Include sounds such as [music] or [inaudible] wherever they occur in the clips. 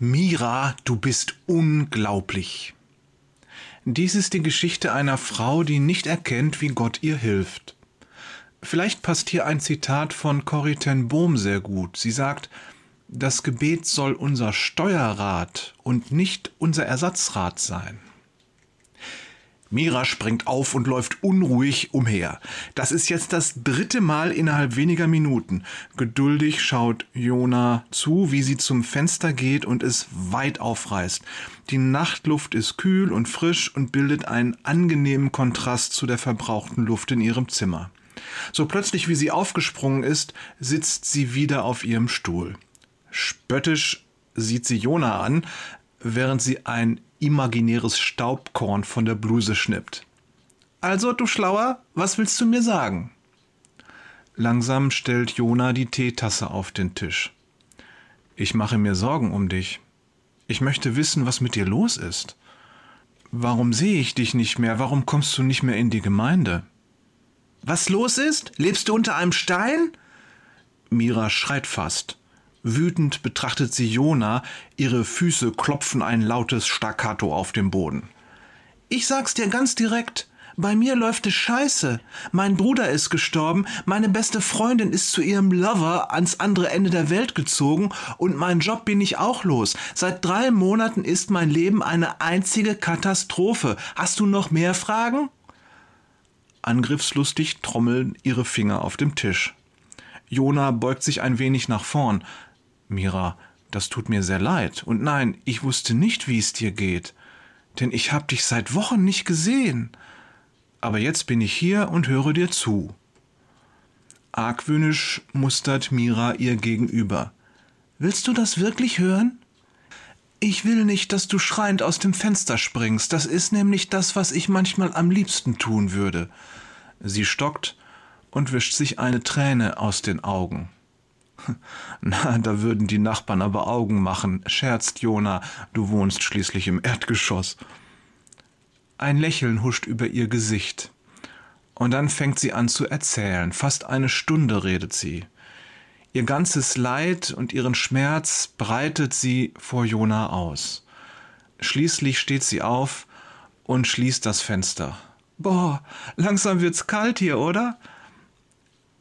Mira, du bist unglaublich. Dies ist die Geschichte einer Frau, die nicht erkennt, wie Gott ihr hilft. Vielleicht passt hier ein Zitat von Corrie ten Bohm sehr gut. Sie sagt, das Gebet soll unser Steuerrad und nicht unser Ersatzrad sein. Mira springt auf und läuft unruhig umher. Das ist jetzt das dritte Mal innerhalb weniger Minuten. Geduldig schaut Jona zu, wie sie zum Fenster geht und es weit aufreißt. Die Nachtluft ist kühl und frisch und bildet einen angenehmen Kontrast zu der verbrauchten Luft in ihrem Zimmer. So plötzlich wie sie aufgesprungen ist, sitzt sie wieder auf ihrem Stuhl. Spöttisch sieht sie Jona an, während sie ein imaginäres Staubkorn von der Bluse schnippt. Also, du Schlauer, was willst du mir sagen? Langsam stellt Jona die Teetasse auf den Tisch. Ich mache mir Sorgen um dich. Ich möchte wissen, was mit dir los ist. Warum sehe ich dich nicht mehr? Warum kommst du nicht mehr in die Gemeinde? Was los ist? Lebst du unter einem Stein? Mira schreit fast. Wütend betrachtet sie Jona, ihre Füße klopfen ein lautes Staccato auf dem Boden. Ich sag's dir ganz direkt, bei mir läuft es scheiße. Mein Bruder ist gestorben, meine beste Freundin ist zu ihrem Lover ans andere Ende der Welt gezogen und meinen Job bin ich auch los. Seit drei Monaten ist mein Leben eine einzige Katastrophe. Hast du noch mehr Fragen? Angriffslustig trommeln ihre Finger auf dem Tisch. Jona beugt sich ein wenig nach vorn. Mira, das tut mir sehr leid. Und nein, ich wusste nicht, wie es dir geht. Denn ich hab dich seit Wochen nicht gesehen. Aber jetzt bin ich hier und höre dir zu. Argwöhnisch mustert Mira ihr gegenüber. Willst du das wirklich hören? Ich will nicht, dass du schreiend aus dem Fenster springst. Das ist nämlich das, was ich manchmal am liebsten tun würde. Sie stockt und wischt sich eine Träne aus den Augen. [laughs] Na, da würden die Nachbarn aber Augen machen, scherzt Jona, du wohnst schließlich im Erdgeschoss. Ein Lächeln huscht über ihr Gesicht. Und dann fängt sie an zu erzählen. Fast eine Stunde redet sie. Ihr ganzes Leid und ihren Schmerz breitet sie vor Jona aus. Schließlich steht sie auf und schließt das Fenster. Boah, langsam wird's kalt hier, oder?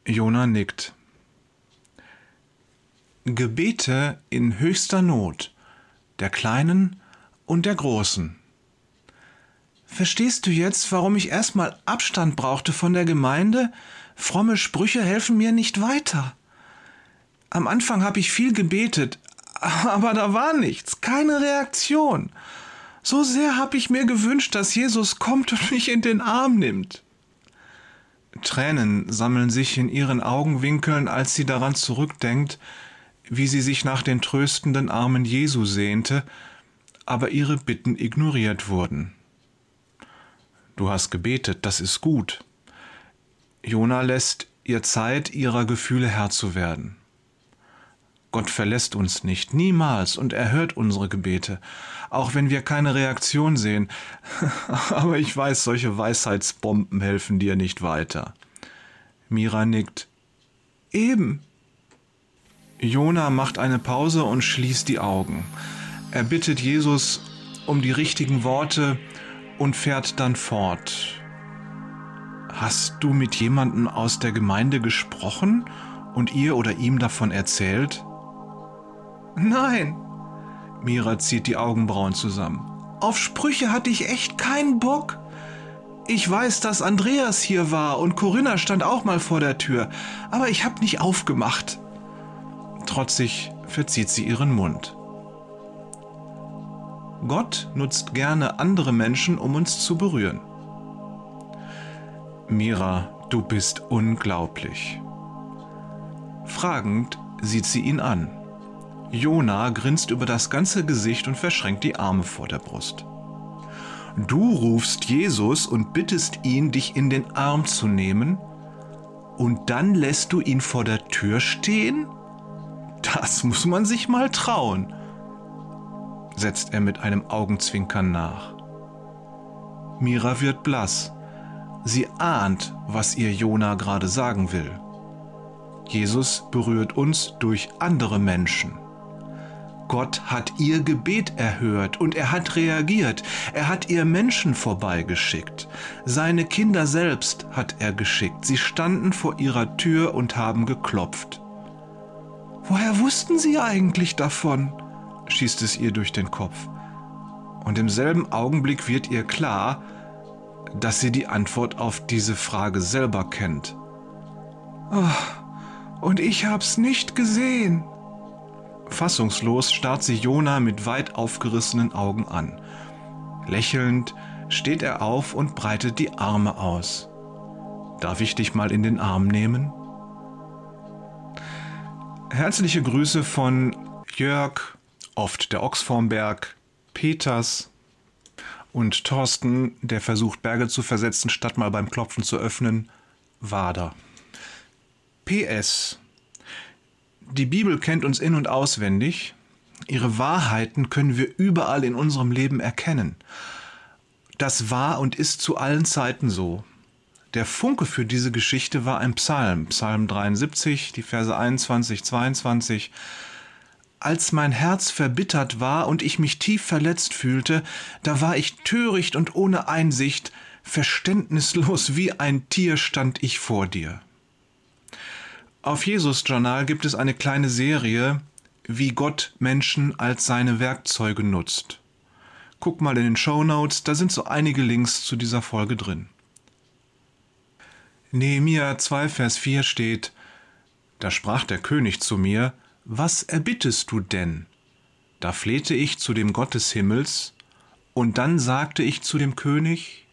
Jona nickt. Gebete in höchster Not, der kleinen und der großen. Verstehst du jetzt, warum ich erstmal Abstand brauchte von der Gemeinde? Fromme Sprüche helfen mir nicht weiter. Am Anfang habe ich viel gebetet, [laughs] aber da war nichts, keine Reaktion. So sehr habe ich mir gewünscht, dass Jesus kommt und mich in den Arm nimmt. Tränen sammeln sich in ihren Augenwinkeln, als sie daran zurückdenkt, wie sie sich nach den tröstenden Armen Jesu sehnte, aber ihre Bitten ignoriert wurden. Du hast gebetet, das ist gut. Jona lässt ihr Zeit, ihrer Gefühle Herr zu werden. Gott verlässt uns nicht, niemals, und er hört unsere Gebete, auch wenn wir keine Reaktion sehen. [laughs] Aber ich weiß, solche Weisheitsbomben helfen dir nicht weiter. Mira nickt. Eben, Jona macht eine Pause und schließt die Augen. Er bittet Jesus um die richtigen Worte und fährt dann fort. Hast du mit jemandem aus der Gemeinde gesprochen und ihr oder ihm davon erzählt? Nein. Mira zieht die Augenbrauen zusammen. Auf Sprüche hatte ich echt keinen Bock. Ich weiß, dass Andreas hier war und Corinna stand auch mal vor der Tür, aber ich hab nicht aufgemacht. Trotzig verzieht sie ihren Mund. Gott nutzt gerne andere Menschen, um uns zu berühren. Mira, du bist unglaublich. Fragend sieht sie ihn an. Jona grinst über das ganze Gesicht und verschränkt die Arme vor der Brust. Du rufst Jesus und bittest ihn, dich in den Arm zu nehmen, und dann lässt du ihn vor der Tür stehen? Das muss man sich mal trauen, setzt er mit einem Augenzwinkern nach. Mira wird blass. Sie ahnt, was ihr Jona gerade sagen will. Jesus berührt uns durch andere Menschen. Gott hat ihr Gebet erhört und er hat reagiert. Er hat ihr Menschen vorbeigeschickt. Seine Kinder selbst hat er geschickt. Sie standen vor ihrer Tür und haben geklopft. Woher wussten Sie eigentlich davon? schießt es ihr durch den Kopf. Und im selben Augenblick wird ihr klar, dass sie die Antwort auf diese Frage selber kennt. Oh, und ich hab's nicht gesehen. Fassungslos starrt sie Jona mit weit aufgerissenen Augen an. Lächelnd steht er auf und breitet die Arme aus. Darf ich dich mal in den Arm nehmen? Herzliche Grüße von Jörg, oft der Ochsformberg, Peters und Thorsten, der versucht, Berge zu versetzen, statt mal beim Klopfen zu öffnen, Wader. PS. Die Bibel kennt uns in und auswendig. Ihre Wahrheiten können wir überall in unserem Leben erkennen. Das war und ist zu allen Zeiten so. Der Funke für diese Geschichte war ein Psalm, Psalm 73, die Verse 21, 22. Als mein Herz verbittert war und ich mich tief verletzt fühlte, da war ich töricht und ohne Einsicht, verständnislos wie ein Tier stand ich vor dir. Auf Jesus Journal gibt es eine kleine Serie, wie Gott Menschen als seine Werkzeuge nutzt. Guck mal in den Show Notes, da sind so einige Links zu dieser Folge drin. Nehemia 2, Vers 4 steht, Da sprach der König zu mir, Was erbittest du denn? Da flehte ich zu dem Gott des Himmels, und dann sagte ich zu dem König,